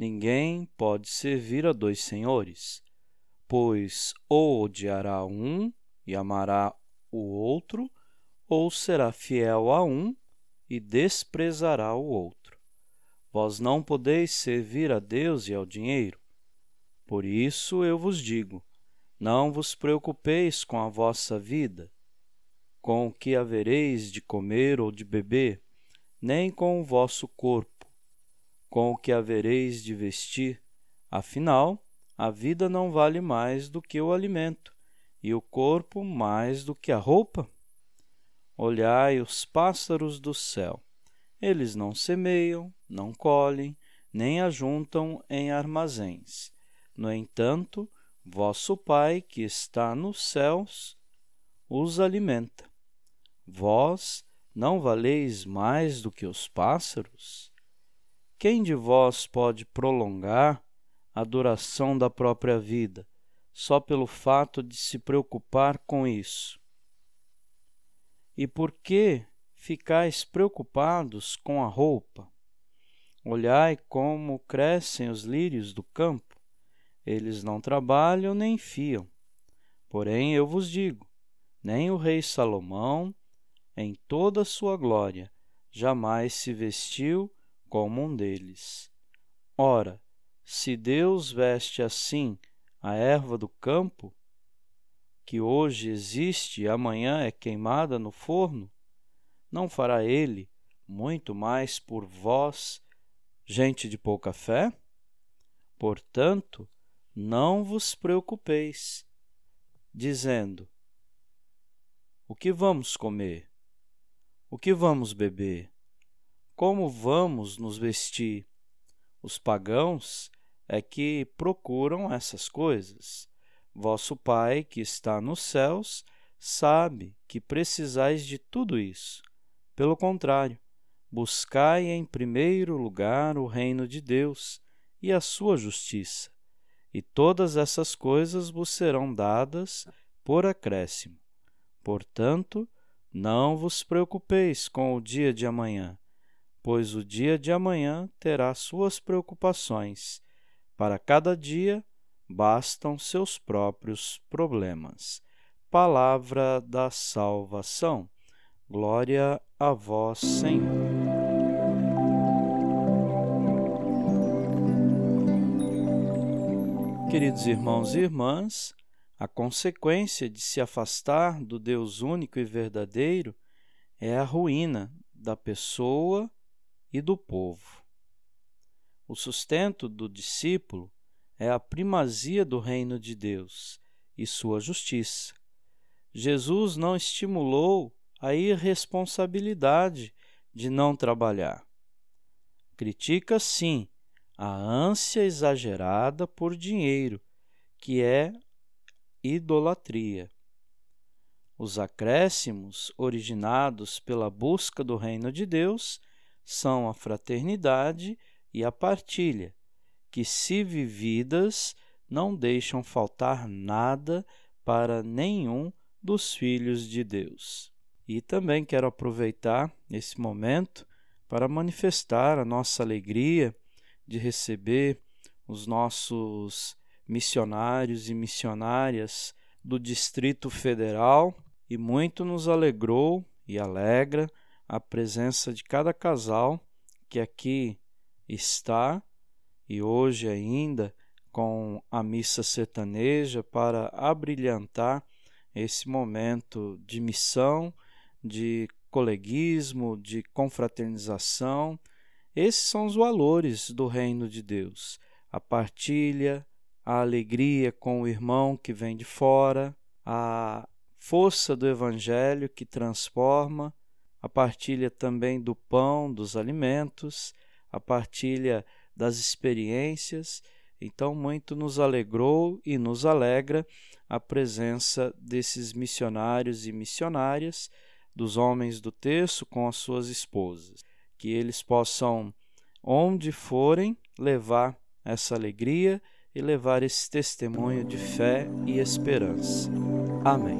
Ninguém pode servir a dois senhores, pois ou odiará um e amará o outro, ou será fiel a um e desprezará o outro. Vós não podeis servir a Deus e ao dinheiro. Por isso eu vos digo: não vos preocupeis com a vossa vida, com o que havereis de comer ou de beber, nem com o vosso corpo com o que havereis de vestir. Afinal, a vida não vale mais do que o alimento, e o corpo mais do que a roupa? Olhai os pássaros do céu. Eles não semeiam, não colhem, nem ajuntam em armazéns. No entanto, vosso Pai, que está nos céus, os alimenta. Vós não valeis mais do que os pássaros? Quem de vós pode prolongar a duração da própria vida só pelo fato de se preocupar com isso? E por que ficais preocupados com a roupa? Olhai como crescem os lírios do campo. Eles não trabalham nem fiam. Porém, eu vos digo: nem o rei Salomão, em toda a sua glória, jamais se vestiu como um deles. Ora, se Deus veste assim a erva do campo, que hoje existe e amanhã é queimada no forno, não fará ele muito mais por vós, gente de pouca fé? Portanto, não vos preocupeis, dizendo: O que vamos comer? O que vamos beber? Como vamos nos vestir? Os pagãos é que procuram essas coisas. Vosso Pai, que está nos céus, sabe que precisais de tudo isso. Pelo contrário, buscai em primeiro lugar o reino de Deus e a sua justiça, e todas essas coisas vos serão dadas por acréscimo. Portanto, não vos preocupeis com o dia de amanhã pois o dia de amanhã terá suas preocupações. Para cada dia bastam seus próprios problemas. Palavra da salvação. Glória a vós, Senhor. Queridos irmãos e irmãs, a consequência de se afastar do Deus único e verdadeiro é a ruína da pessoa e do povo. O sustento do discípulo é a primazia do reino de Deus e sua justiça. Jesus não estimulou a irresponsabilidade de não trabalhar. Critica, sim, a ânsia exagerada por dinheiro, que é idolatria. Os acréscimos originados pela busca do reino de Deus são a fraternidade e a partilha, que, se vividas, não deixam faltar nada para nenhum dos filhos de Deus. E também quero aproveitar esse momento para manifestar a nossa alegria de receber os nossos missionários e missionárias do Distrito Federal e muito nos alegrou e alegra a presença de cada casal que aqui está e hoje ainda com a missa sertaneja para abrilhantar esse momento de missão, de coleguismo, de confraternização. Esses são os valores do reino de Deus: a partilha, a alegria com o irmão que vem de fora, a força do evangelho que transforma, a partilha também do pão, dos alimentos, a partilha das experiências. Então, muito nos alegrou e nos alegra a presença desses missionários e missionárias, dos homens do terço com as suas esposas. Que eles possam, onde forem, levar essa alegria e levar esse testemunho de fé e esperança. Amém.